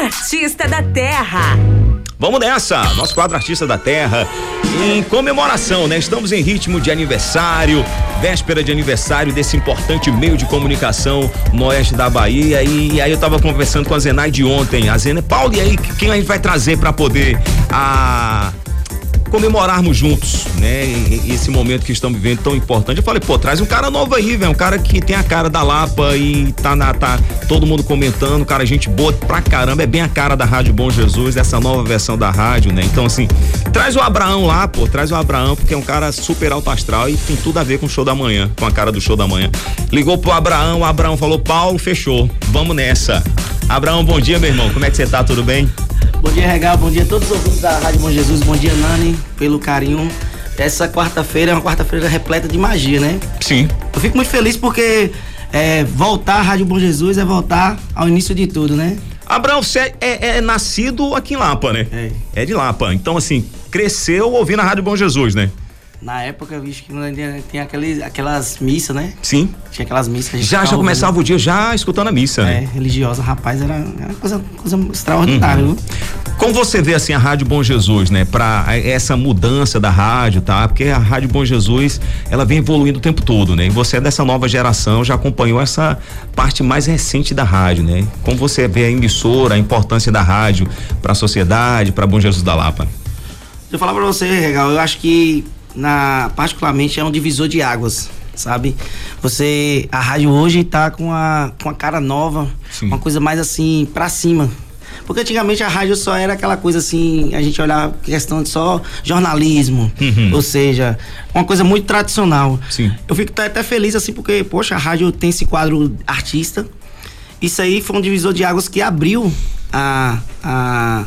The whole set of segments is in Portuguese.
Artista da Terra. Vamos nessa, nosso quadro Artista da Terra, em comemoração, né? Estamos em ritmo de aniversário, véspera de aniversário desse importante meio de comunicação no oeste da Bahia. E aí eu tava conversando com a Zenaide ontem. A Zenaide, Paulo, e aí quem a gente vai trazer para poder a comemorarmos juntos, né? Esse momento que estamos vivendo tão importante. Eu falei, pô, traz um cara novo aí, velho. Um cara que tem a cara da Lapa e tá na. tá todo mundo comentando, cara, gente boa pra caramba. É bem a cara da Rádio Bom Jesus, essa nova versão da rádio, né? Então, assim, traz o Abraão lá, pô, traz o Abraão, porque é um cara super alto astral e tem tudo a ver com o show da manhã, com a cara do show da manhã. Ligou pro Abraão, o Abraão falou, Paulo, fechou. Vamos nessa. Abraão, bom dia, meu irmão. Como é que você tá? Tudo bem? Bom dia, Regal. Bom dia a todos os ouvintes da Rádio Bom Jesus. Bom dia, Nani, pelo carinho. Essa quarta-feira é uma quarta-feira repleta de magia, né? Sim. Eu fico muito feliz porque é, voltar à Rádio Bom Jesus é voltar ao início de tudo, né? Abraão, você é, é, é nascido aqui em Lapa, né? É. É de Lapa. Então, assim, cresceu ouvindo a Rádio Bom Jesus, né? Na época, eu vi que tem aqueles, aquelas missas, né? Sim. Tinha aquelas missas Já, já começava o dia já escutando a missa, ouvindo. É, né? religiosa. Rapaz, era, era coisa, coisa extraordinária, Uhum. viu? Como você vê assim a Rádio Bom Jesus, né, para essa mudança da rádio, tá? Porque a Rádio Bom Jesus, ela vem evoluindo o tempo todo, né? E você é dessa nova geração, já acompanhou essa parte mais recente da rádio, né? Como você vê a emissora, a importância da rádio para a sociedade, para Bom Jesus da Lapa? Deixa eu falar pra você, Regal, eu acho que, na, particularmente, é um divisor de águas, sabe? Você, a rádio hoje tá com a, com a cara nova, Sim. uma coisa mais assim, pra cima. Porque antigamente a rádio só era aquela coisa assim, a gente olhava questão de só jornalismo, Uhum. ou seja, uma coisa muito tradicional. Sim. Eu fico até- até feliz assim, porque, poxa, a rádio tem esse quadro artista. Isso aí foi um divisor de águas que abriu a, a,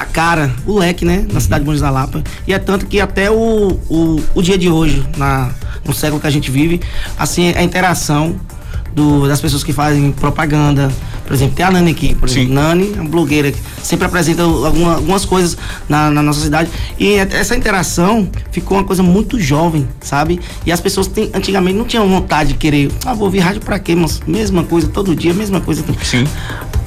a cara, o leque, né? Na cidade de Jesus da Lapa. E é tanto que até o, o, o dia de hoje, na, no século que a gente vive, assim, a interação do, das pessoas que fazem propaganda. Por exemplo, tem a Nani aqui, por exemplo. Sim. Nani é uma blogueira que sempre apresenta alguma- algumas coisas na, na nossa cidade. E essa interação ficou uma coisa muito jovem, sabe? E as pessoas têm, antigamente não tinham vontade de querer, ah, vou ouvir rádio pra quê? Mas mesma coisa todo dia, mesma coisa. Sim.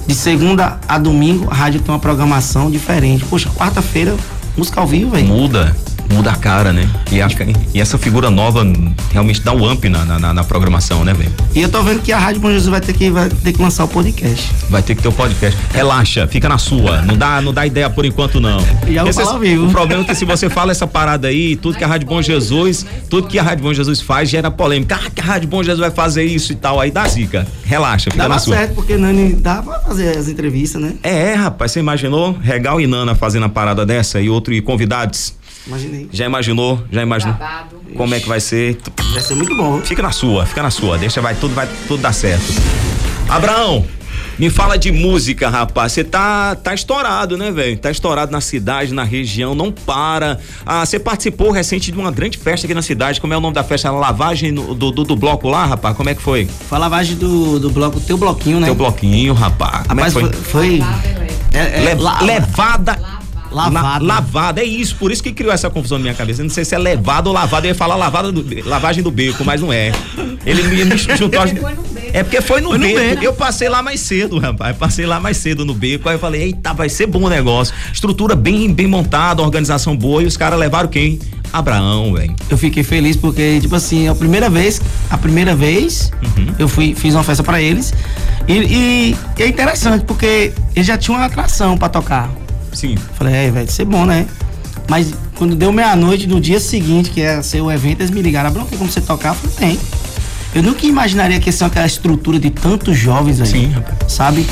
De segunda a domingo, a rádio tem uma programação diferente. Poxa, quarta-feira, música ao vivo, velho. Muda, muda a cara, né? E, que, e essa figura nova realmente dá o amp na, na, na programação, né, velho? E eu tô vendo que a Rádio Bom Jesus vai ter que, vai ter que lançar o podcast. Vai ter que ter o podcast. Relaxa, fica na sua. Não dá, não dá ideia por enquanto, não. Já vou falar ao vivo. O problema é que se você fala essa parada aí, tudo que a Rádio Bom Jesus, tudo que a Rádio Bom Jesus faz gera polêmica. Ah, que a Rádio Bom Jesus vai fazer isso e tal. Aí dá zica. Relaxa, fica Dava na sua. certo, porque Nani dá pra fazer as entrevistas, né? É, rapaz, você imaginou? Regal e Nana fazendo a parada dessa e outro e convidados? Imaginei. Já imaginou? Já imaginou? Como é que vai ser? Vai ser muito bom. Fica na sua, fica na sua. Deixa, vai tudo, vai tudo dar certo. Abraão, me fala de música, rapaz. Você tá, tá estourado, né, velho? Tá estourado na cidade, na região, não para. Ah, você participou recente de uma grande festa aqui na cidade. Como é o nome da festa? A lavagem do, do, do bloco lá, rapaz? Como é que foi? Foi a lavagem do, do bloco, teu bloquinho, né? Teu bloquinho, rapaz. Como é que Rapaz, foi? foi. foi é, é, Le- la- levada. Lavada. La- lavada, é isso, por isso que criou essa confusão na minha cabeça. Eu não sei se é levado ou lavado, eu ia falar lavada do, lavagem do beco, mas não é. Ele me, me juntou. as- É porque foi no, Foi no beco. beco. Eu passei lá mais cedo, rapaz. Passei lá mais cedo no beco. Aí eu falei, eita, vai ser bom o negócio. Estrutura bem, bem montada, organização boa. E os caras levaram quem? Abraão, velho. Eu fiquei feliz porque, tipo assim, a primeira vez, a primeira vez, Uhum. eu fui, fiz uma festa pra eles. E, e- e é interessante porque eles já tinham uma atração pra tocar. Sim. Falei, é, vai ser bom, né? Mas quando deu meia-noite, no dia seguinte, que ia ser o evento, eles me ligaram, Abrão, tem como você tocar? Eu falei, tem. Eu nunca imaginaria que ia ser aquela estrutura de tantos jovens aí. Sim, rapaz. Sabe?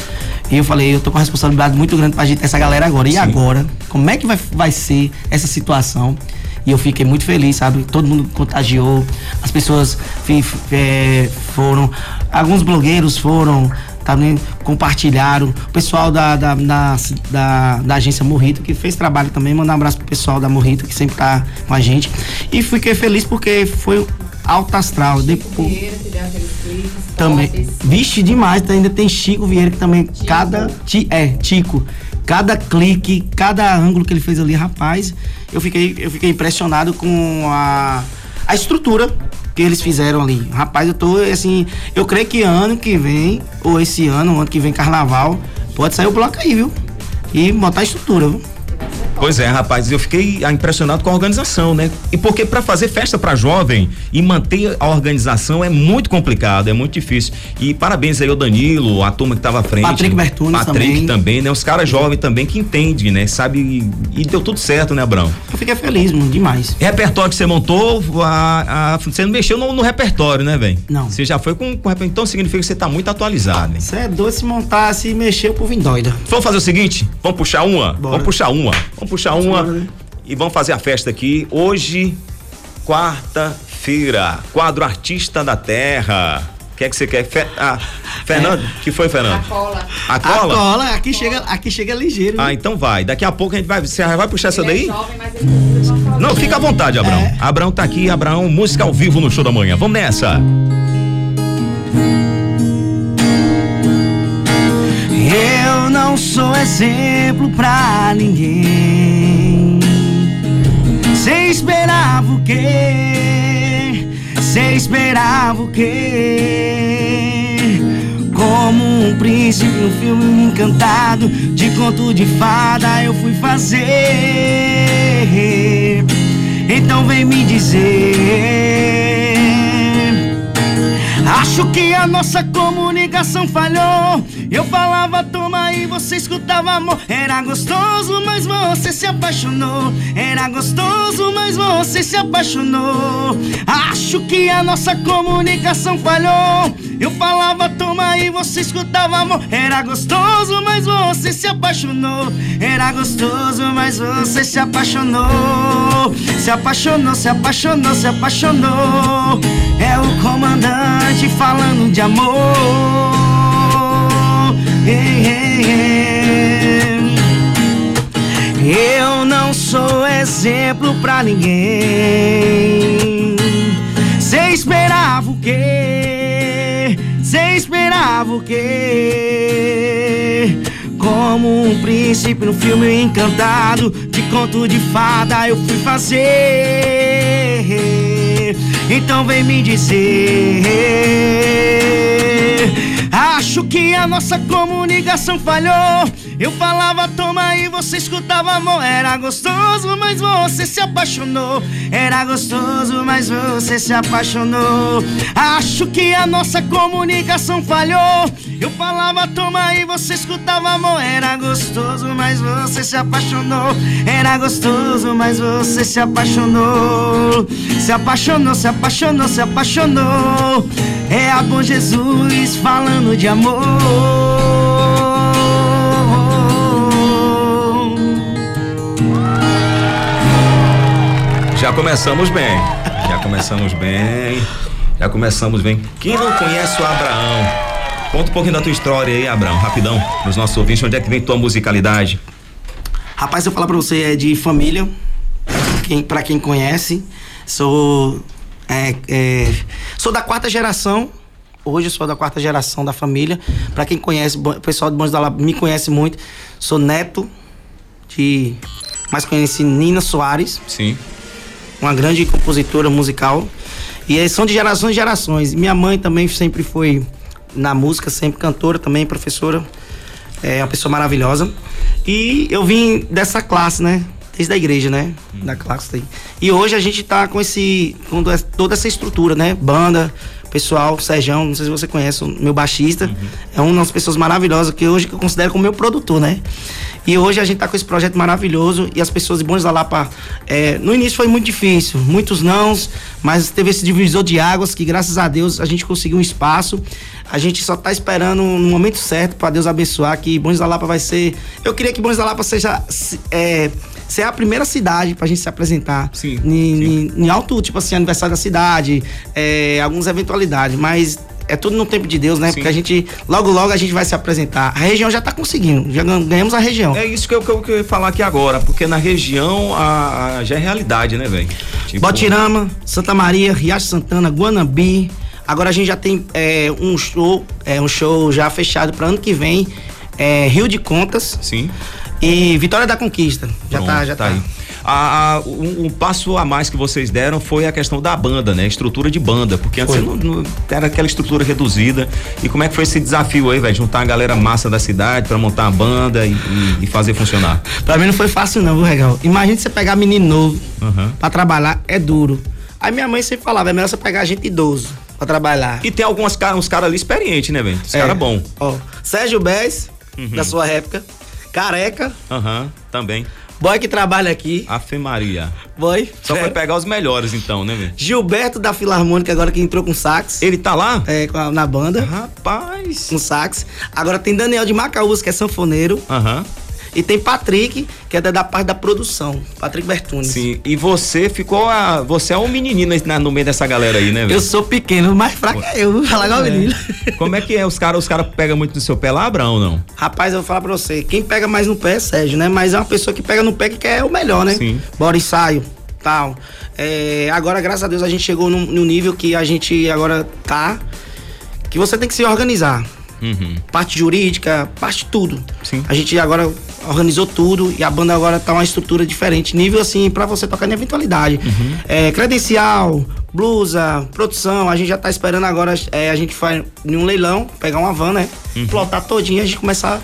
E eu falei, eu tô com uma responsabilidade muito grande pra agitar essa galera agora. E Sim. agora? Como é que vai, vai ser essa situação? E eu fiquei muito feliz, sabe? Todo mundo contagiou, as pessoas fi- fi- eh, foram, alguns blogueiros foram, também compartilharam. O pessoal da, da, da, da, da agência Morrito, que fez trabalho também, mandar um abraço pro pessoal da Morrito, que sempre tá com a gente. E fiquei feliz porque foi alto astral. Depois, também. Vixe, demais. Ainda tem Chico Vieira que também. Cada. Ti, é, Tico. Cada clique, cada ângulo que ele fez ali, rapaz. Eu fiquei, eu fiquei impressionado com a, a estrutura que eles fizeram ali. Rapaz, eu tô assim, eu creio que ano que vem, ou esse ano, ano que vem carnaval, pode sair o bloco aí, viu? E botar a estrutura, viu? Pois é, rapaz, eu fiquei impressionado com a organização, né? E porque para fazer festa para jovem e manter a organização é muito complicado, é muito difícil. E parabéns aí ao Danilo, a turma que tava à frente. Patrick Bertunes Patrick também. também, né? Os caras jovens também que entendem, né? Sabe e, deu tudo certo, né, Abrão? Eu fiquei feliz, mano, demais. Repertório que você montou, a, a- você não mexeu no, no repertório, né, velho? Não. Você já foi com, com repertório, então significa que você tá muito atualizado, né? Você é doido se montar, se mexer, o povo endoida. Vamos fazer o seguinte? Vamos puxar uma? Bora. Vamos puxar uma. Vamos puxar uma né? e vamos fazer a festa aqui. Hoje, quarta-feira, quadro Artista da Terra. O que é que você quer? Fe... Ah, Fernando, que foi, Fernando? Cola. A A cola? cola, aqui chega, aqui chega ligeiro. Ah, viu? então vai. Daqui a pouco a gente vai. Você vai puxar essa Ele é daí? jovem, mas ele Não, fica à vontade, Abraão. É. Abraão tá aqui, Abraão, música ao vivo no show da manhã. Vamos nessa. Eu não sou exemplo pra ninguém. Cê esperava o quê? Cê esperava o quê? Como um príncipe no filme encantado de conto de fada eu fui fazer. Então vem me dizer. Acho que a nossa comunicação falhou. Eu falava toma e você escutava amor. Era gostoso, mas você se apaixonou. Era gostoso, mas você se apaixonou. Acho que a nossa comunicação falhou. Eu falava toma e você escutava amor. Era gostoso, mas você se apaixonou. Era gostoso, mas você se apaixonou. Se apaixonou, se apaixonou, se apaixonou. É o comandante falando de amor. Eu não sou exemplo pra ninguém. Cê esperava o quê? Cê esperava o quê? Como um príncipe no filme encantado De conto de fada eu fui fazer Então vem me dizer Acho que a nossa comunicação falhou. Eu falava toma e você escutava amor Era gostoso, mas você se apaixonou. Era gostoso, mas você se apaixonou Acho que a nossa comunicação falhou. Eu falava toma e você escutava amor Era gostoso, mas você se apaixonou Era gostoso, mas você se apaixonou. Se apaixonou, se apaixonou, se apaixonou. É a bom Jesus falando de amor Já começamos bem. Já começamos bem. Já começamos bem. Quem não conhece o Abraão? Conta um pouquinho da tua história aí, Abraão, rapidão, pros nossos ouvintes. Onde é que vem tua musicalidade? Rapaz, eu falar pra você, é de família. Quem, pra quem conhece, sou. é, é, sou da quarta geração. Hoje eu sou da quarta geração da família. Pra quem conhece, o pessoal de Bons da Lapa me conhece muito. Sou neto de. Mais conhecido Nina Soares, Sim. uma grande compositora musical. E são de gerações e gerações. Minha mãe também sempre foi na música, sempre cantora também, professora. É uma pessoa maravilhosa. E eu vim dessa classe, né? Desde a igreja, né? Da classe aí. E hoje a gente tá com esse. com toda essa estrutura, né? Banda, pessoal, Serjão, não sei se você conhece, o meu baixista. É uma das pessoas maravilhosas que hoje eu considero como meu produtor, né? E hoje a gente tá com esse projeto maravilhoso e as pessoas de Bons da Lapa. é, no início foi muito difícil, muitos nãos, mas teve esse divisor de águas que, graças a Deus, a gente conseguiu um espaço. A gente só tá esperando no momento certo para Deus abençoar que Bons da Lapa vai ser. Eu queria que Bons da Lapa seja. se- É, ser a primeira cidade pra gente se apresentar. Sim, Em, sim. em- alto, tipo assim, aniversário da cidade, é, algumas eventualidades, mas é tudo no tempo de Deus, né? Sim. Porque a gente, logo, logo a gente vai se apresentar. A região já tá conseguindo, já gan- ganhamos a região. É isso que eu, que eu, que eu ia falar aqui agora, porque na região a, a- já é realidade, né, velho? Tipo, Botirama, Santa Maria, Riacho Santana, Guanambi. Agora a gente já tem é, um show, é, um show já fechado para ano que vem, é, Rio de Contas Sim. E Vitória da Conquista. Já Pronto, tá, já tá. aí. A, a um, um, passo a mais que vocês deram foi a questão da banda, né? Estrutura de banda, porque antes não, não, era aquela estrutura reduzida. E como é que foi esse desafio aí, velho? Juntar a galera massa da cidade para montar a banda e, e, e, fazer funcionar? Pra mim não foi fácil não, viu, Regal? Imagina você pegar menino novo uhum. pra trabalhar, é duro. Aí minha mãe sempre falava, é melhor você pegar gente idoso pra trabalhar. E tem alguns caras cara ali experientes, né, velho? Os é. caras bom. Ó, Sérgio Bez, uhum. da sua época. Careca. Aham, uhum, também. Boy que trabalha aqui. Afe Maria. Boy. Só foi pegar os melhores então, né, velho? Gilberto da Filarmônica, agora que entrou com sax. Ele tá lá? É, na banda. Rapaz. Com sax. Agora tem Daniel de Macaús, que é sanfoneiro. Aham. Uhum. E tem Patrick, que é da parte da produção. Patrick Bertunes. Sim, e você ficou a. Você é um menininho no meio dessa galera aí, né, velho? Eu sou pequeno, mais fraco é eu, vou falar igual é. menino. Como é que é? Os caras os cara pegam muito no seu pé lá, Abraão, não? Rapaz, eu vou falar pra você. Quem pega mais no pé é Sérgio, né? Mas é uma pessoa que pega no pé que quer o melhor, né? Sim. Bora ensaio tal. É, agora, graças a Deus, a gente chegou num, num, nível que a gente agora tá. Que você tem que se organizar. Uhum. Parte jurídica, parte tudo. Sim. A gente agora organizou tudo e a banda agora tá uma estrutura diferente. Nível assim, para você tocar em eventualidade. Uhum. É, credencial, blusa, produção. A gente já tá esperando agora. É, a gente vai em um leilão, pegar uma van, né? Uhum. Plotar todinha, a gente começar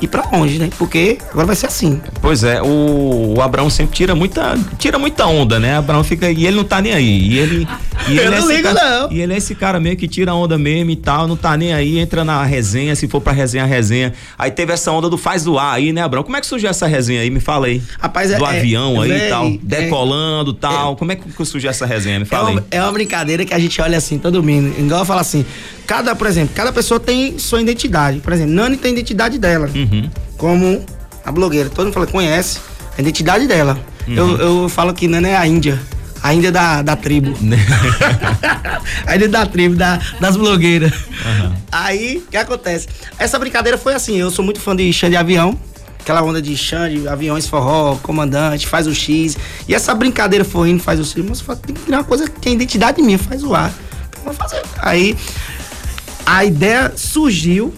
e para onde, né? Porque agora vai ser assim. Pois é, o, o Abraão sempre tira muita, tira muita onda, né? Abraão fica e ele não tá nem aí. E ele, e ele Eu é não ligo cara, não. E ele é esse cara meio que tira onda mesmo e tal, não tá nem aí, entra na resenha, se for pra resenha, resenha. Aí teve essa onda do faz zoar aí, né, Abraão? Como é que surgiu essa resenha aí? Me fala aí. Rapaz, do é, avião é, aí e tal, decolando e é, tal. Como é que surgiu essa resenha? Me fala é uma, aí. É uma brincadeira que a gente olha assim, todo mundo. Igual eu falo assim, cada, por exemplo, cada pessoa tem sua identidade. Por exemplo, Nani tem a identidade dela. Uhum como a blogueira. Todo mundo fala, conhece a identidade dela. Uhum. Eu, eu falo que Nana é a Índia. A Índia da, da tribo. a Índia da tribo, da, das blogueiras. Uhum. Aí, o que acontece? Essa brincadeira foi assim, eu sou muito fã de chão de avião. Aquela onda de chão de aviões forró, comandante, faz o X. E essa brincadeira foi indo, faz o X. Mas tem que criar uma coisa que é identidade minha, faz o A. Então, vou fazer. Aí, a ideia surgiu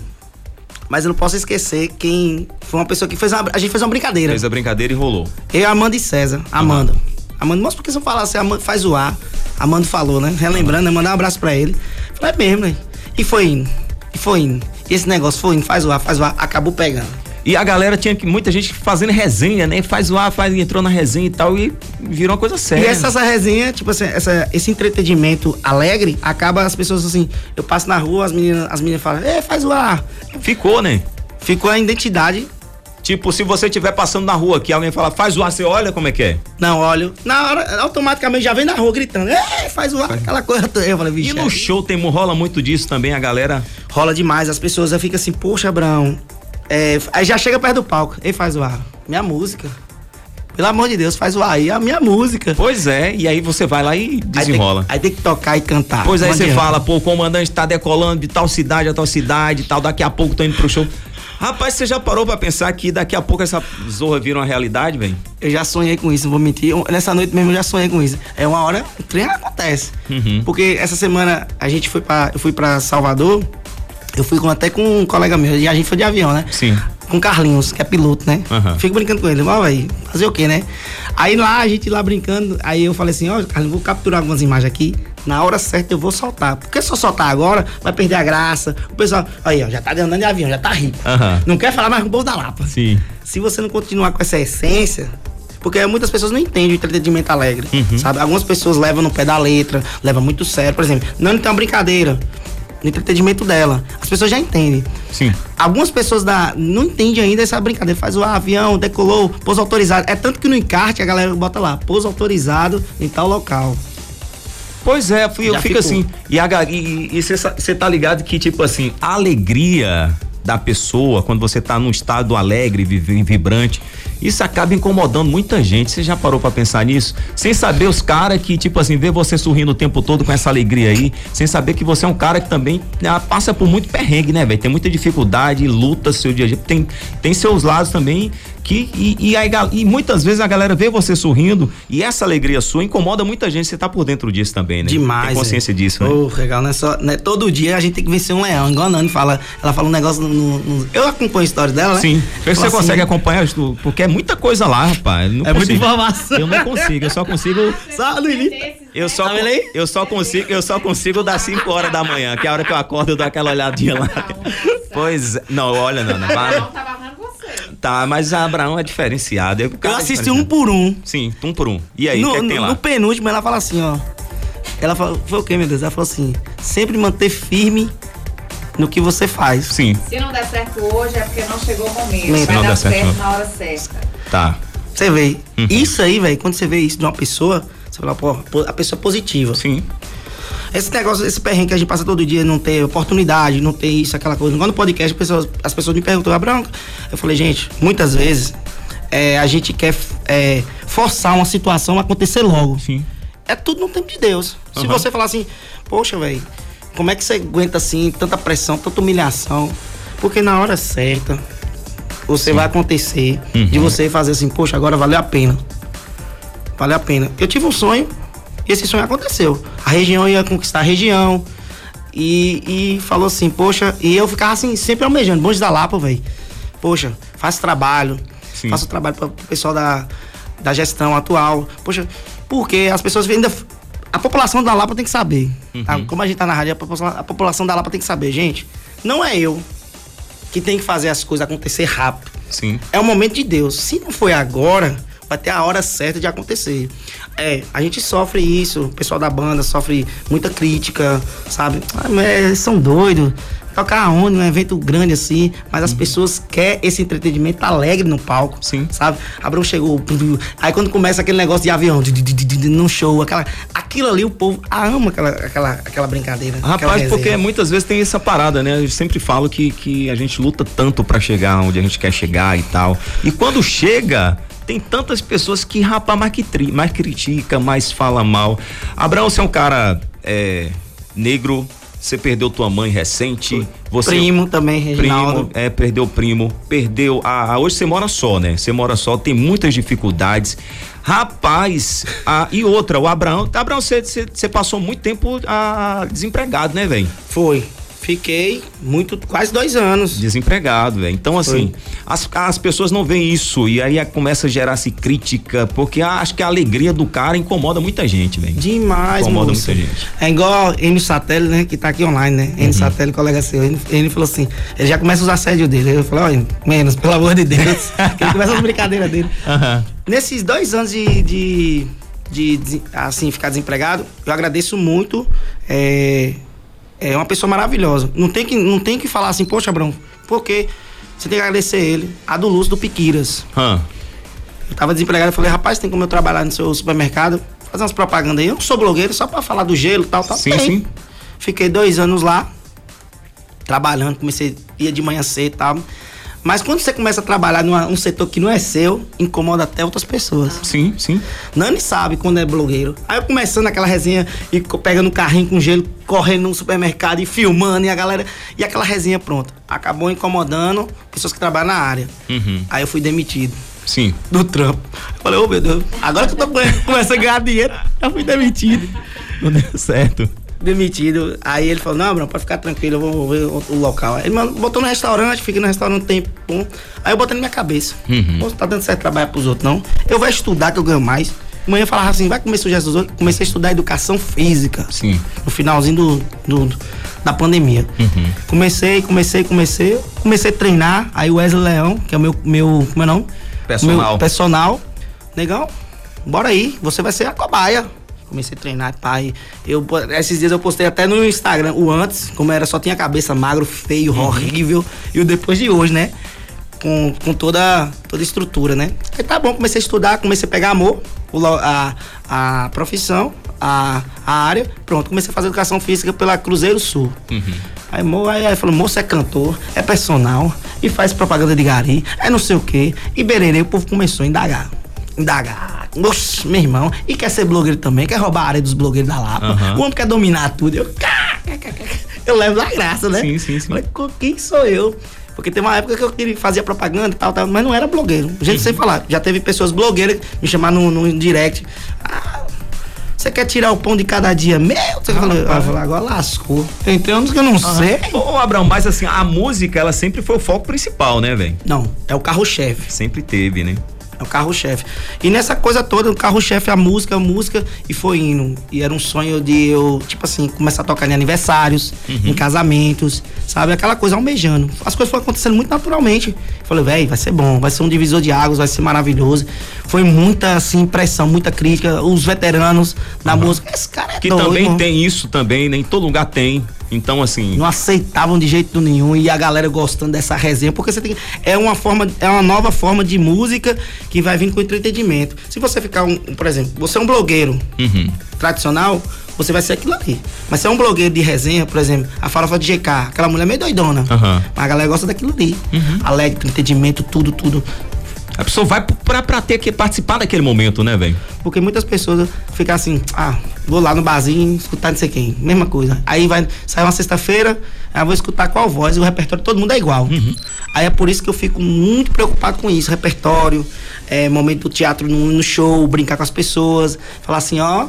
mas eu não posso esquecer quem foi uma pessoa que fez uma, a gente fez uma brincadeira. Fez a brincadeira e rolou. Eu, Amanda e César. Amanda. Uhum. Amanda, mas por que você não fala assim? Amanda faz o ar. Amanda falou, né? Relembrando, né? Mandar um abraço pra ele. Falei, é mesmo, né? E foi indo. E foi indo. E esse negócio foi indo, faz o ar, faz o ar, acabou pegando. E a galera tinha que, muita gente fazendo resenha, né? Faz o ar, faz, entrou na resenha e tal, e virou uma coisa séria. E essa, essa resenha, tipo assim, essa, esse entretenimento alegre, acaba as pessoas assim, eu passo na rua, as meninas, as meninas falam, é, faz o ar. Ficou, né? Ficou a identidade. Tipo, se você estiver passando na rua aqui, alguém fala, faz o ar, você olha como é que é? Não, olho. Na hora, automaticamente já vem na rua gritando, é, faz o ar, aquela coisa. Eu falei, vixe. E no é. show tem, rola muito disso também, a galera? Rola demais, as pessoas ficam assim, poxa, Abraão, é, aí já chega perto do palco. Ei, faz o ar. Minha música. Pelo amor de Deus, faz o ar aí, a minha música. Pois é, e aí você vai lá e desenrola. Aí tem, aí tem que tocar e cantar. Pois aí você fala, pô, o comandante tá decolando de tal cidade a tal cidade e tal, daqui a pouco tô indo pro show. Rapaz, você já parou pra pensar que daqui a pouco essa zorra vira uma realidade, velho? Eu já sonhei com isso, não vou mentir. Eu, nessa noite mesmo eu já sonhei com isso. É uma hora, o trem acontece. Uhum. Porque essa semana a gente foi pra. Eu fui pra Salvador eu fui com, até com um colega meu, e a gente foi de avião, né? Sim. Com Carlinhos, que é piloto, né? Uhum. Fico brincando com ele, ó, aí, fazer o quê, né? Aí lá, a gente lá brincando, aí eu falei assim, ó, Carlinhos, vou capturar algumas imagens aqui, na hora certa eu vou soltar. Porque se eu soltar agora, vai perder a graça. O pessoal, aí, ó, já tá andando de avião, já tá rico. Uhum. Não quer falar mais com o povo da Lapa. Sim. Se você não continuar com essa essência, porque muitas pessoas não entendem o entretenimento alegre, uhum. sabe? Algumas pessoas levam no pé da letra, levam muito sério. Por exemplo, não tem uma brincadeira no entretenimento dela. As pessoas já entendem. Sim. Algumas pessoas da, não entendem ainda essa brincadeira. Faz o avião, decolou, pouso autorizado. É tanto que no encarte a galera bota lá, pouso autorizado em tal local. Pois é, eu fico assim. E você tá ligado que, tipo assim, a alegria da pessoa, quando você tá num estado alegre, vibrante, isso acaba incomodando muita gente. Você já parou para pensar nisso? Sem saber os caras que, tipo assim, vê você sorrindo o tempo todo com essa alegria aí, sem saber que você é um cara que também ah, passa por muito perrengue, né, velho? Tem muita dificuldade, luta seu dia a dia. Tem, tem seus lados também que e, e, aí, e, muitas vezes a galera vê você sorrindo e essa alegria sua incomoda muita gente. Você tá por dentro disso também, né? Demais. Tem consciência é. disso, né? Oh, legal, não é só. Né, todo dia a gente tem que vencer um leão. Igual a Nani fala, ela fala um negócio no. no eu acompanho a história dela, né? Sim. Você consegue assim, acompanhar, porque é muita coisa lá, rapaz. Não É muita informação. Eu não consigo, eu só consigo. Só no início. Eu só, Tá eu só consigo, eu só consigo das 5 horas da manhã, que é a hora que eu acordo eu dou aquela olhadinha lá. Pois, é. não, olha, não, não. Tá mas a Abraão é diferenciado. Eu, Eu assisti um por um. Sim, um por um. E aí, no, que, é que tem lá? no penúltimo, ela fala assim, ó. Ela falou, foi o quê, meu Deus? Ela falou assim: sempre manter firme no que você faz. Sim, Se não der certo hoje é porque não chegou o momento. Se Vai não dar der certo, certo, na hora certa. tá. Você vê. Uhum. Isso aí, velho, quando você vê isso de uma pessoa, você fala, pô, pô, a pessoa é positiva. Sim. Esse negócio, esse perrengue que a gente passa todo dia, não ter oportunidade, não ter isso, aquela coisa. Igual no podcast, as pessoas, as pessoas me perguntam, Abraão, eu falei, gente, muitas vezes é, a gente quer é, forçar uma situação a acontecer logo. Sim. É tudo no tempo de Deus. Se Aham. você falar assim, poxa, velho, como é que você aguenta assim, tanta pressão, tanta humilhação? Porque na hora certa, você vai acontecer de Uhum. você fazer assim, poxa, agora valeu a pena. Valeu a pena. Eu tive um sonho esse sonho aconteceu. A região ia conquistar a região. E, e falou assim, poxa, e eu ficava assim, sempre almejando, Monte da Lapa, velho. Poxa, faço trabalho, Sim. faço trabalho para o pessoal da, da gestão atual. Poxa, porque as pessoas ainda. A população da Lapa tem que saber. tá? Como a gente tá na rádio, a população, a população da Lapa tem que saber, gente. Não é eu que tem que fazer as coisas acontecer rápido. Sim. É o momento de Deus. Se não foi agora, vai ter a hora certa de acontecer. É, a gente sofre isso, o pessoal da banda sofre muita crítica, sabe? Ah, mas eles são doidos. Tocar aonde, num evento grande assim, mas as pessoas querem esse entretenimento alegre no palco. Sim. Sabe? Abrão chegou. Aí quando começa aquele negócio de avião, num show, aquela, aquilo ali, o povo ama aquela, aquela, aquela brincadeira. aquela Rapaz, porque resenha. muitas vezes tem essa parada, né? Eu sempre falo que, que a gente luta tanto pra chegar onde a gente quer chegar e tal. E quando chega, tem tantas pessoas que, rapaz, mais, que tri- mais critica, mais fala mal. Abraão, você é um cara é, negro, você perdeu tua mãe recente. Você, Primo também, Reginaldo. Primo, é, perdeu o primo, perdeu a, a- hoje você mora só, né? Você mora só, tem muitas dificuldades. Rapaz, a, e outra, o Abraão, Abraão, você, você, você passou muito tempo ah, desempregado, né, velho? Foi. Fiquei muito, quase dois anos. Desempregado, velho. Então, assim, as, as pessoas não veem isso e aí começa a gerar-se crítica, porque acho que a alegria do cara incomoda muita gente, velho. Demais, Incomoda moço. muita gente. Uhum. É igual N Satélite, né? Que tá aqui online, né? N Satélite, colega seu. Ele, ele falou assim: ele já começa os assédios dele. Eu falei, olha, menos, pelo amor de Deus. Ele começa as brincadeiras dele. Aham. Nesses dois anos de, de, de, de, assim, ficar desempregado, eu agradeço muito. É, é uma pessoa maravilhosa. Não tem que, não tem que falar assim, poxa, Abrão, porque você tem que agradecer ele. A do Lúcio do Piquiras. Hã. Eu tava desempregado, eu falei, rapaz, tem como eu trabalhar no seu supermercado? Fazer umas propagandas aí. Eu não sou blogueiro, só pra falar do gelo e tal, tal. Sim, Tem. sim. Fiquei dois anos lá, trabalhando, comecei, ia de manhã cedo e tal. Mas quando você começa a trabalhar num um setor que não é seu, incomoda até outras pessoas. Sim, sim. Nani sabe quando é blogueiro. Aí eu começando aquela resenha e pegando o carrinho com gelo, correndo no supermercado e filmando e a galera. E aquela resenha pronta. Acabou incomodando pessoas que trabalham na área. Uhum. Aí eu fui demitido Sim. do trampo. Eu falei, ô meu Deus, agora que eu tô começando a ganhar dinheiro, eu fui demitido. Não deu certo. Demitido. Aí ele falou, não, Bruno, pode ficar tranquilo, eu vou ver o, local. Aí ele me botou no restaurante, fiquei no restaurante um tempo. Aí eu botei na minha cabeça. Uhum. Pô, tá dando certo trabalhar pros outros, não. Eu vou estudar que eu ganho mais. Amanhã eu falava assim, vai comer sujeito dos outros. Comecei a estudar educação física. Sim. No finalzinho do, do- da pandemia. Uhum. Comecei, comecei, comecei. Comecei a treinar. Aí o Wesley Leão, que é o meu, meu como é não? Personal. Meu personal. Negão, bora aí, você vai ser a cobaia. Comecei a treinar, pai. Eu, esses dias eu postei até no Instagram o antes, como era, só tinha cabeça magro, feio, horrível. E o depois de hoje, né? Com, com toda, toda a estrutura, né? Aí tá bom, comecei a estudar, comecei a pegar amor, a, a profissão, a, a área. Pronto, comecei a fazer educação física pela Cruzeiro Sul. Aí, mo, aí, aí falou, moço é cantor, é personal, e faz propaganda de gari, é não sei o quê. E bererê, o povo começou a indagar. Indagar. Oxe, meu irmão. E quer ser blogueiro também, quer roubar a área dos blogueiros da Lapa. Aham. O homem quer dominar tudo. Eu, eu levo da graça, né? Sim, sim, sim. Falei, "Co- quem sou eu? Porque tem uma época que eu queria fazer propaganda e tal, tal, mas não era blogueiro. Gente Uhum. sem falar. Já teve pessoas blogueiras me chamaram no, no direct. Ah, você quer tirar o pão de cada dia meu? Você falou, eu falei, agora lascou. Tem uns que eu não sei. Ô, Abraão, mas assim, a música, ela sempre foi o foco principal, né, velho? Não, é o carro-chefe. Sempre teve, né? É o carro-chefe. E nessa coisa toda, o carro-chefe a música, a música, e foi indo. E era um sonho de eu, tipo assim, começar a tocar em aniversários, em casamentos, sabe? Aquela coisa almejando. As coisas foram acontecendo muito naturalmente. Falei, velho, vai ser bom, vai ser um divisor de águas, vai ser maravilhoso. Foi muita, assim, pressão, muita crítica. Os veteranos da música, esse cara é Que doido, também irmão." tem isso também, né? Em todo lugar tem. Então, assim. não aceitavam de jeito nenhum e a galera gostando dessa resenha, porque você tem é uma forma, é uma nova forma de música que vai vir com entretenimento. Se você ficar um, por exemplo, você é um blogueiro Uhum. tradicional, você vai ser aquilo ali. Mas se é um blogueiro de resenha, por exemplo, a farofa de GK, aquela mulher meio doidona. Aham. Mas a galera gosta daquilo ali. Alegre, entendimento, tudo, tudo. A pessoa vai pra, pra ter que participar daquele momento, né, velho? Porque muitas pessoas ficam assim, ah, vou lá no barzinho escutar não sei quem, mesma coisa. Aí vai, sai uma sexta-feira, aí eu vou escutar qual voz o repertório todo mundo é igual. Aí é por isso que eu fico muito preocupado com isso, repertório, é, momento do teatro no, no show, brincar com as pessoas, falar assim, ó,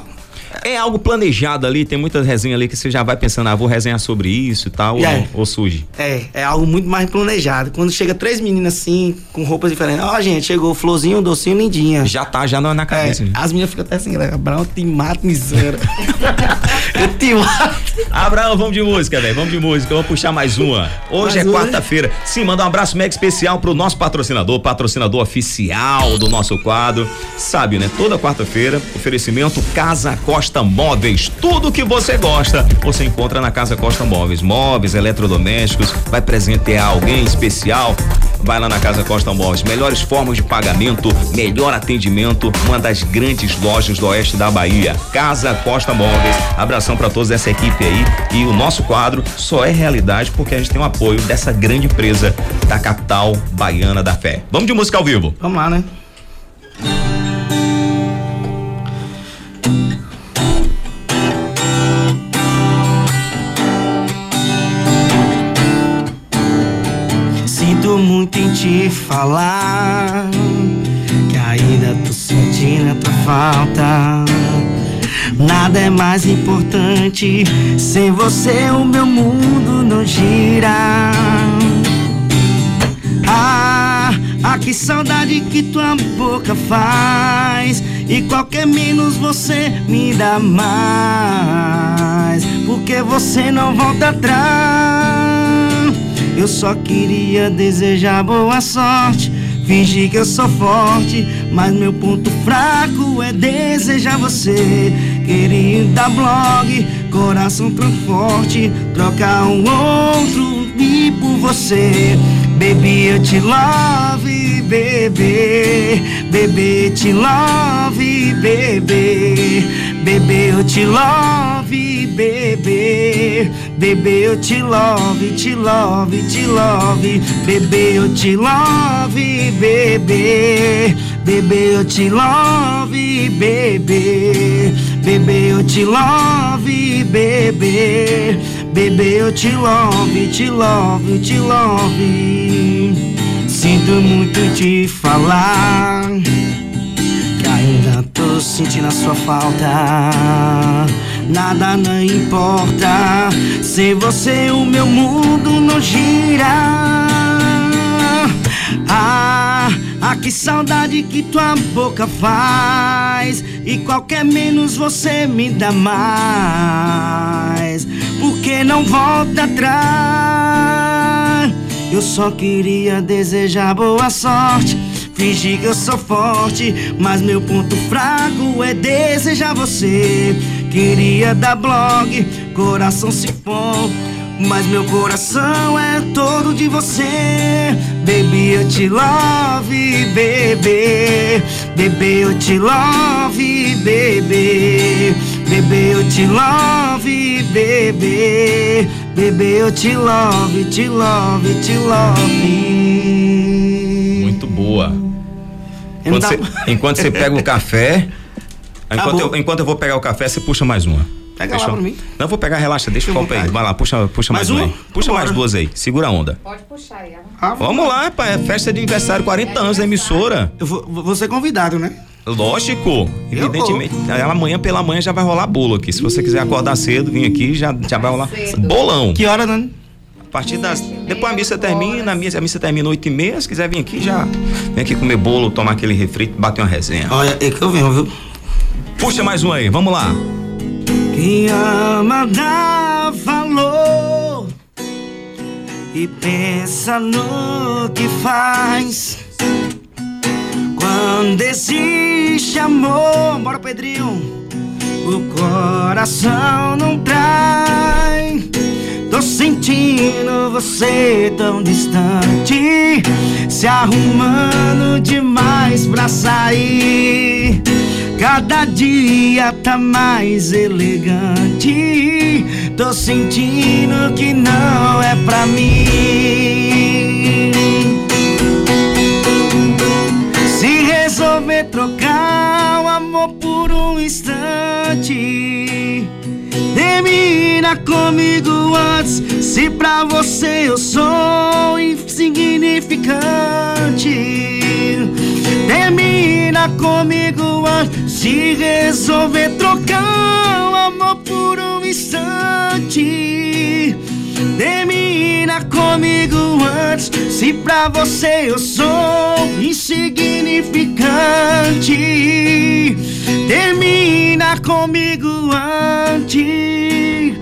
É algo planejado ali, tem muitas resenhas ali que você já vai pensando, ah, vou resenhar sobre isso e tal, ou, É. ou surge. é, é algo muito mais planejado. Quando chega três meninas assim, com roupas diferentes, ó, gente, chegou florzinho, docinho, lindinha. Já tá, já não é na É, cabeça. né? as meninas ficam até assim, Abraão, te mato, miséria. eu te mato. Abraão, vamos de música, velho. Vamos de música. Vamos puxar mais uma. Hoje Mais é quarta-feira. Sim, manda um abraço mega especial pro nosso patrocinador, patrocinador oficial do nosso quadro. Sabe, né? Toda quarta-feira, oferecimento Casa Costa Móveis. Tudo que você gosta, você encontra na Casa Costa Móveis. Móveis, eletrodomésticos, vai presentear alguém especial. Vai lá na Casa Costa Móveis. Melhores formas de pagamento, melhor atendimento, uma das grandes lojas do oeste da Bahia. Casa Costa Móveis. Abração pra todos dessa equipe aí. E o nosso quadro só é realidade porque a gente tem o apoio dessa grande empresa da capital baiana da fé. Vamos de música ao vivo. Vamos lá, né? Muito em te falar que ainda tô sentindo a tua falta. Nada é mais importante, sem você o meu mundo não gira. Ah, ah, que saudade que tua boca faz. E qualquer menos você me dá mais. Porque você não volta atrás. Eu só queria desejar boa sorte. Fingir que eu sou forte, mas meu ponto fraco é desejar você. Querida blog, coração tão forte, trocar um outro e por você. Baby, eu te love, bebê. Bebê, te love, bebê. Bebê, eu te love, bebê. Bebê, eu te love, te love, te love. Bebê, eu te love, bebê. Bebê, eu te love, bebê. Bebê, eu te love, bebê. Bebê, eu te love, te love, te love. Sinto muito te falar ainda tô sentindo a sua falta. Nada não importa, sem você o meu mundo não gira. Ah, ah, que saudade que tua boca faz. E qualquer menos você me dá mais. Porque não volta atrás. Eu só queria desejar boa sorte. Fingir que eu sou forte, mas meu ponto fraco é desejar você. Queria dar blog, coração se for, mas meu coração é todo de você. Baby, eu te love, bebê. Bebê, eu te love, bebê. Bebê, eu te love, bebê. Bebê, eu te love, te love, te love. Muito boa. Enquanto você, enquanto você pega o café. Enquanto eu, enquanto eu vou pegar o café, você puxa mais uma. Pega lá pra mim. Não, eu vou pegar, relaxa, deixa o copo aí. Vai lá, puxa, puxa mais, Mais uma. aí. Puxa Vambora. mais duas aí. Segura a onda. Pode puxar aí. Ah, Vamos lá, pai. É festa de aniversário, 40 anos da emissora. Eu vou, vou ser convidado, né? Lógico, Eu evidentemente. Ela amanhã pela manhã já vai rolar bolo aqui. Se você quiser acordar cedo, vir aqui, já, já vai rolar Cedo. bolão. Que hora, Dani? partir das. Depois a missa termina, a missa, a missa termina 8 e meia. Se quiser vir aqui, já vem aqui comer bolo, tomar aquele refrito, bater uma resenha. Olha, é que eu venho, viu? Puxa mais um aí, vamos lá. Quem ama dá valor e pensa no que faz. Quando existe amor, bora Pedrinho, o coração não trai. Tô sentindo você tão distante, se arrumando demais pra sair. Cada dia tá mais elegante. Tô sentindo que não é pra mim. Se resolver trocar o amor por um instante, termina comigo antes. Se pra você eu sou insignificante. Termina comigo antes Se resolver trocar o amor por um instante Termina comigo antes Se pra você eu sou insignificante Termina comigo antes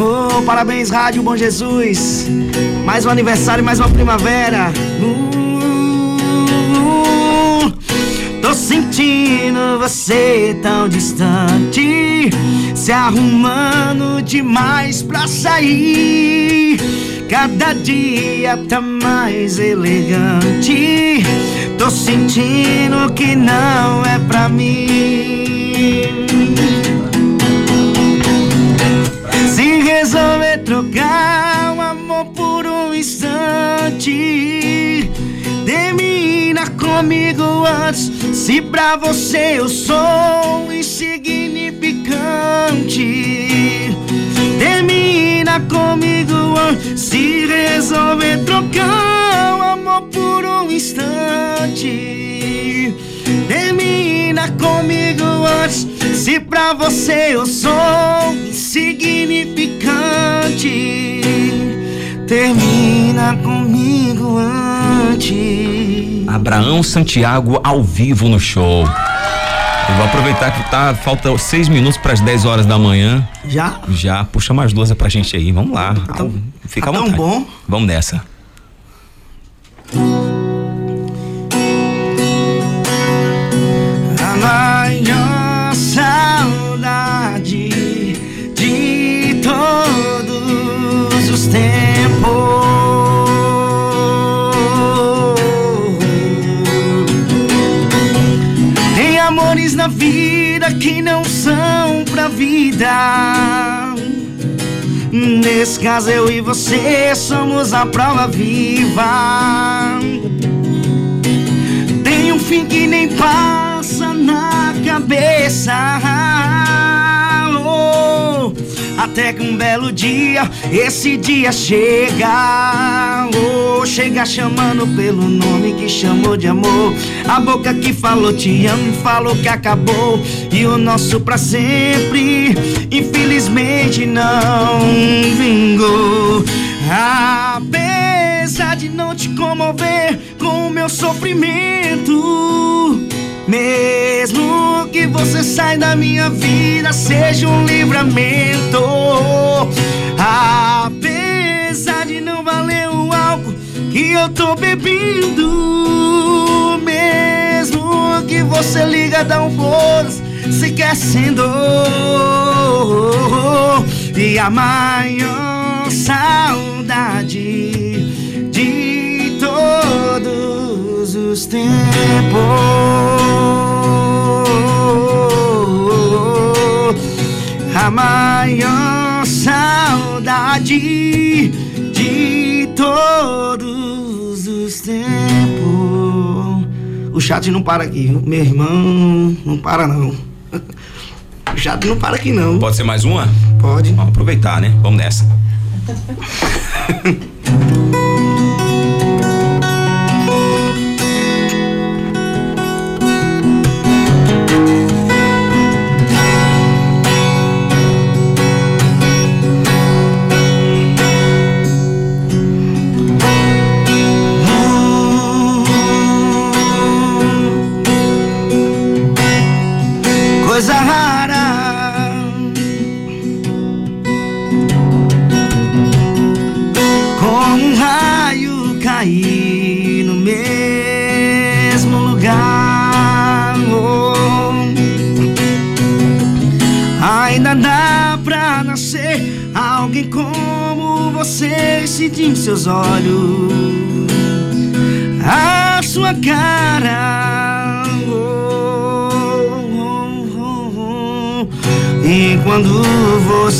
Oh, parabéns, Rádio Bom Jesus. Mais um aniversário, mais uma primavera. Uh, sentindo você tão distante, se arrumando demais pra sair. Cada dia tá mais elegante. Tô sentindo que não é pra mim. Se resolver trocar comigo antes. Se pra você eu sou insignificante, termina comigo antes. Se resolver trocar o amor por um instante, termina comigo antes. Se pra você eu sou insignificante, termina comigo antes. Abraão Santiago ao vivo no show. Eu vou aproveitar que tá, falta seis minutos para as 10 horas da manhã. Já? Já, puxa mais duas pra gente aí, vamos lá. Tão- Fica à tá tão vontade. bom. Vamos nessa. Vida que não são pra vida. Nesse caso, eu e você somos a prova viva. Tem um fim que nem passa na cabeça. Até que um belo dia, esse dia chega. Oh, chega chamando pelo nome que chamou de amor. A boca que falou te amo, falou que acabou. E o nosso pra sempre, infelizmente não vingou. Apesar de não te comover com o meu sofrimento. Mesmo que você saia da minha vida, seja um livramento. Apesar de não valer o álcool que eu tô bebendo. Mesmo que você liga, dá um foda-se, se esquecendo. E a maior saudade os tempos. A maior saudade de todos os tempos. O chat não para aqui, meu irmão. Não para não. O chat não para aqui não. Pode ser mais uma? Pode. Vamos aproveitar, né? Vamos nessa.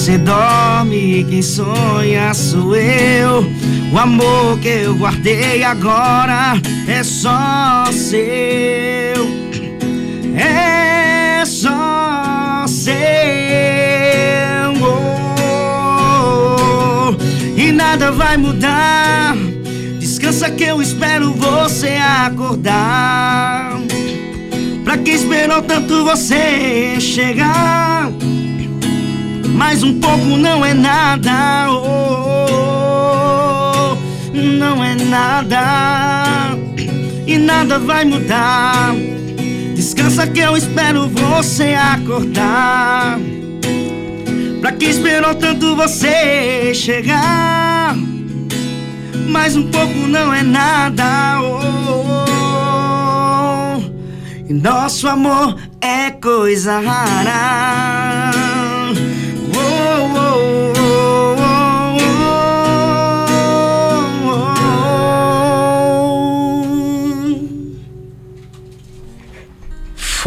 você dorme, quem sonha sou eu. O amor que eu guardei agora é só seu. É só seu. Oh, e nada vai mudar. Descansa que eu espero você acordar. Pra quem esperou tanto você chegar. Mais um pouco não é nada. Oh, não é nada. E nada vai mudar. Descansa que eu espero você acordar. Pra quem esperou tanto você chegar. Mais um pouco não é nada. Oh, oh, oh. E nosso amor é coisa rara.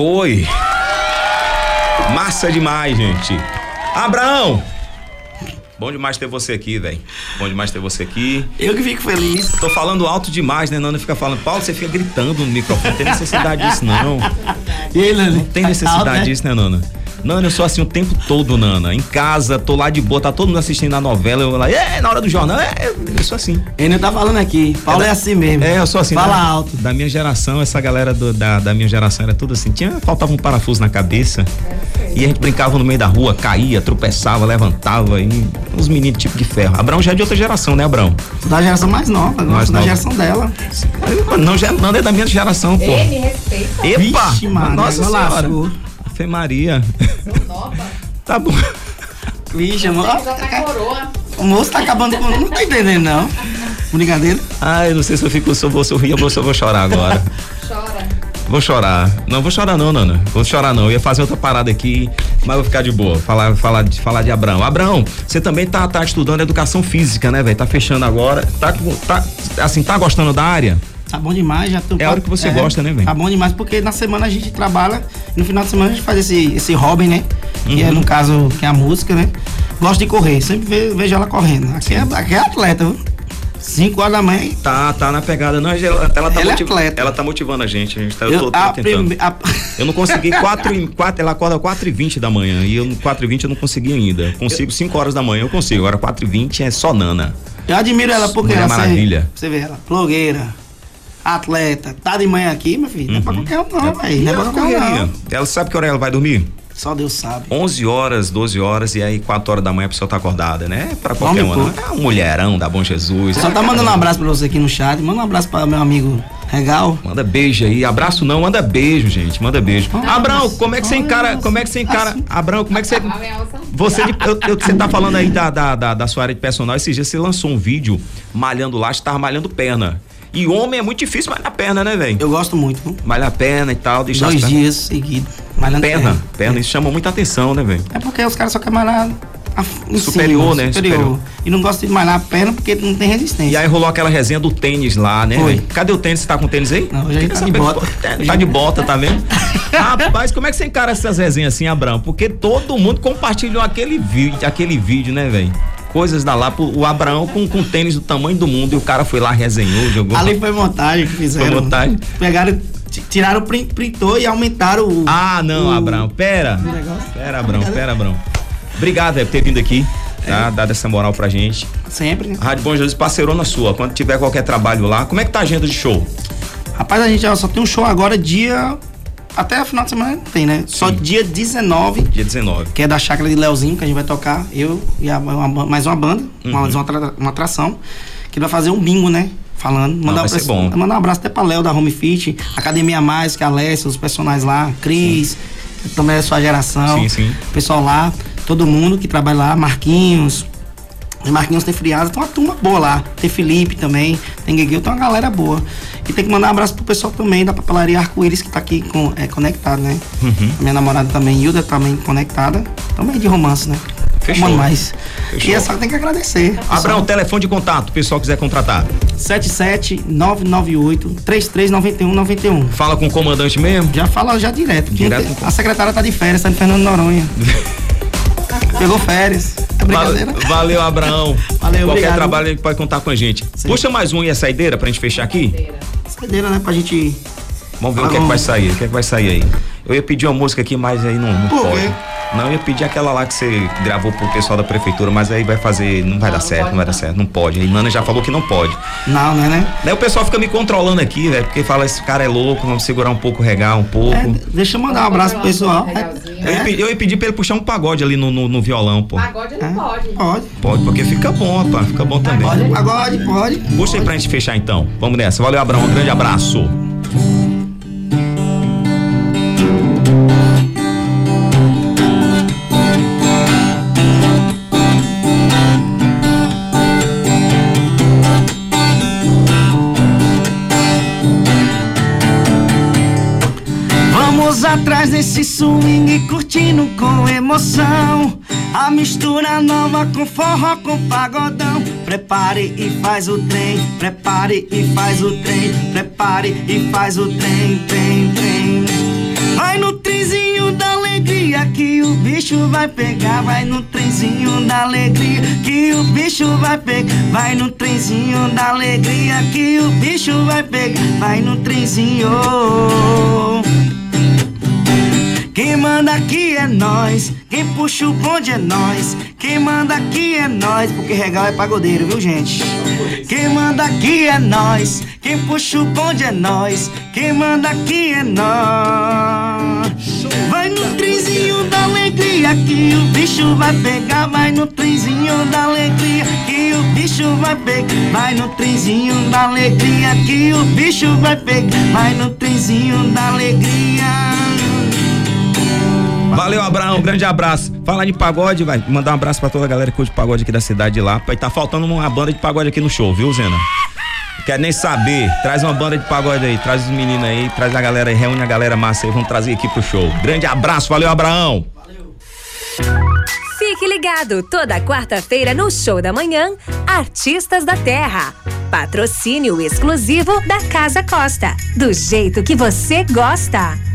Foi. Massa demais, gente. Abraão! Bom demais ter você aqui, velho. Bom demais ter você aqui. Eu que fico feliz. Tô falando alto demais, né? Nana fica falando, Paulo, você fica gritando no microfone. Não tem necessidade disso, não. E aí, Lani? Não tem necessidade disso, né, Nana? Nana, eu sou assim o tempo todo, Nana. Em casa, tô lá de boa, tá todo mundo assistindo a novela. Eu lá, é, na hora do jornal, é, eu sou assim. Ele tá falando aqui. Paulo é, assim mesmo. É, eu sou assim. Fala da, alto. Da minha geração, essa galera do- da, da minha geração era tudo assim. Tinha, faltava um parafuso na cabeça. E a gente brincava no meio da rua, caía, tropeçava, levantava. E uns meninos tipo de ferro. Abrão já é de outra geração, né, Abrão? Da geração mais nova, Mais da nova. geração dela. Não, já, não é da minha geração, pô. Ei, me respeita. Epa! Vixe, Maria, Nossa senhora. lascou. Fê Maria. Sou nova. Tá bom. Vixe, amor. já tá. O moço tá acabando com. Não tá entendendo, não. Brincadeira. Ai, não sei se eu fico, se eu vou sorrir ou se eu vou chorar agora. Chora. Vou chorar. Não, vou chorar não, Nana. Vou chorar não. Eu ia fazer outra parada aqui, mas vou ficar de boa. Falar, falar, de, falar de Abraão. Abraão, você também tá, tá estudando educação física, né, velho? Tá fechando agora. Tá, com- tá, assim, tá gostando da área? Tá bom demais, já tô. É a hora que você gosta, né, velho? Tá bom demais, porque na semana a gente trabalha e no final de semana a gente faz esse, esse hobby, né? Que Uhum. é, no caso, que é a música, né? Gosto de correr, sempre ve- vejo ela correndo. Aqui é, aqui é atleta, viu? 5 horas da manhã. Tá, tá na pegada. Não, ela, ela tá Ela é motiv- atleta. Ela tá motivando a gente. A gente tá, eu Eu, tô, tô a tentando. prime- a- Eu não consegui 4 e quatro, ela acorda 4 e 20 da manhã e eu 4 e 20 eu não consegui ainda. Consigo 5 horas da manhã, eu consigo. Agora 4 e 20 é só nana. eu admiro ela porque Mulher ela Maravilha. Você, você vê ela, blogueira, atleta, tá de manhã aqui, meu filho. Não é pra qualquer um, não, velho. Não é pra qualquer um, Uhum. não. Ela sabe que hora ela vai dormir? Só Deus sabe. 11 horas, 12 horas e aí 4 horas da manhã a pessoa tá acordada, né? É Pra qualquer pô. não. É um mulherão da Bom Jesus. Só tá mandando um abraço pra você aqui no chat. Manda um abraço pra meu amigo Regal. Manda beijo aí. Abraço não, manda beijo, gente. Manda beijo. Abrão, como é que você encara? Como é que você encara? Abrão, como é que você. Você, de- eu, eu- você tá falando aí da, da, da, da sua área de personal. Esses dias você lançou um vídeo malhando lá, você tava malhando perna. E homem é muito difícil malhar perna, né, velho? Eu gosto muito. viu? Malhar perna e tal, deixar Dois dias seguidos. Malhando Perna, perna, isso chama muita atenção, né, velho? É porque os caras só querem malhar a, em Superior, cima, né? Superior. Superior. E não gostam de malhar a perna porque não tem resistência. E aí rolou aquela resenha do tênis lá, né? Foi. Cadê o tênis? Você tá com tênis aí? Não, a gente tá de bota. Tá de bota, tá vendo? Rapaz, como é que você encara essas resenhas assim, Abraão? Porque todo mundo compartilhou aquele vídeo, aquele vídeo, né, velho? Coisas da lá, o Abraão com, com tênis do tamanho do mundo e o cara foi lá, resenhou, jogou. Ali foi montagem que fizeram. Foi montagem? Pegaram, tiraram o print, printou e aumentaram o. Ah, não, o- Abraão, pera. Pera, Abraão, pera, Abraão. Obrigado, velho, por ter vindo aqui, tá? Dado essa moral pra gente. Sempre, né? A Rádio Bom Jesus parceirou na sua. Quando tiver qualquer trabalho lá, como é que tá a agenda de show? Rapaz, a gente ó, só tem um show agora dia. Até final de semana não tem, né? Só Sim. dia 19, Dia 19. que é da chácara de Leozinho, que a gente vai tocar. Eu e a- uma mais uma banda, Uhum. mais uma, uma atração, que vai fazer um bingo, né? Falando. Mandar, vai ser um- bom. mandar um abraço até pra Léo da Home Fit, Academia Mais, que é a Alessia, os personagens lá, Cris, também é sua geração. Sim, sim. O pessoal lá, todo mundo que trabalha lá, Marquinhos. Os Marquinhos tem friado, tem uma turma boa lá. Tem Felipe também, tem Guegueu, tem uma galera boa. E tem que mandar um abraço pro pessoal também da papelaria Arco-Íris, que tá aqui com, é, conectado, né? Uhum. Minha namorada também, Hilda, também conectada. Também de romance, né? Fechou. Amando mais. Fechou. E é só tem que agradecer. Abraão, telefone de contato, o pessoal quiser contratar. 77 998 3391 91. Fala com o comandante mesmo. Já fala já direto. Direto A secretária tá de férias, tá de Fernando Noronha. Pegou férias. É brincadeira. Val- Valeu, Abraão. Valeu, Qualquer obrigado. trabalho ele pode contar com a gente. Puxa mais um e a saideira pra gente fechar aqui. Saideira, né? Pra gente. Vamos ver o Tá que é que vai sair. O que é que vai sair aí? Eu ia pedir uma música aqui, mas aí não, não Por pode. quê? Não, eu ia pedir aquela lá que você gravou pro pessoal da prefeitura, mas aí vai fazer. Não vai dar não certo, pode não vai dar não. certo. Não pode. Aí Nana já falou que não pode. Não, né, né? Daí o pessoal fica me controlando aqui, velho, porque fala, esse cara é louco, vamos segurar um pouco, regar um pouco. É, deixa eu mandar um abraço pro pessoal. Legalzinho. Eu, ia, pe- eu ia pedir pra ele puxar um pagode ali no, no, no violão, pô. Pagode não pode. Pode. Pode, porque fica bom, rapaz. Fica bom também. Pode, pagode, pode. Puxa aí pra gente fechar então. Vamos nessa. Valeu, Abraão. Um grande abraço. Atrás desse swing curtindo com emoção. A mistura nova com forró com pagodão. Prepare e faz o trem, prepare e faz o trem, prepare e faz o trem, trem, trem. Vai no trenzinho da alegria que o bicho vai pegar. Vai no trenzinho da alegria que o bicho vai pegar. Vai no trenzinho da alegria que o bicho vai pegar. Vai no trenzinho. Quem manda aqui é nós, quem puxa o bonde é nós. Quem manda aqui é nós, porque regal é pagodeiro, viu gente? Quem manda aqui é nós, quem puxa o bonde é nós. Quem manda aqui é nós. Vai no trenzinho da alegria que o bicho vai pegar. Vai no trenzinho da alegria que o bicho vai pegar. Vai no trenzinho da alegria que o bicho vai pegar. Vai no trenzinho da alegria. Valeu, Abraão. Um grande abraço. Falar de pagode, vai. Mandar um abraço pra toda a galera que curte pagode aqui da cidade de lá. Vai tá faltando uma banda de pagode aqui no show, viu, Zena? Quer nem saber. Traz uma banda de pagode aí. Traz os meninos aí. Traz a galera aí. Reúne a galera massa aí. Vamos trazer aqui pro show. Grande abraço. Valeu, Abraão. Fique ligado toda quarta-feira no Show da Manhã, Artistas da Terra. Patrocínio exclusivo da Casa Costa. Do jeito que você gosta.